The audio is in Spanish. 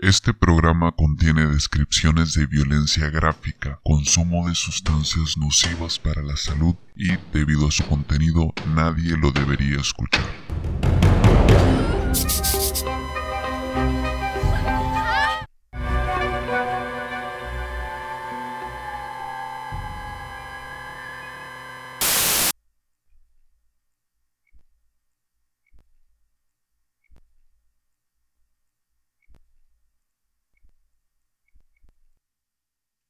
Este programa contiene descripciones de violencia gráfica, consumo de sustancias nocivas para la salud y, debido a su contenido, nadie lo debería escuchar.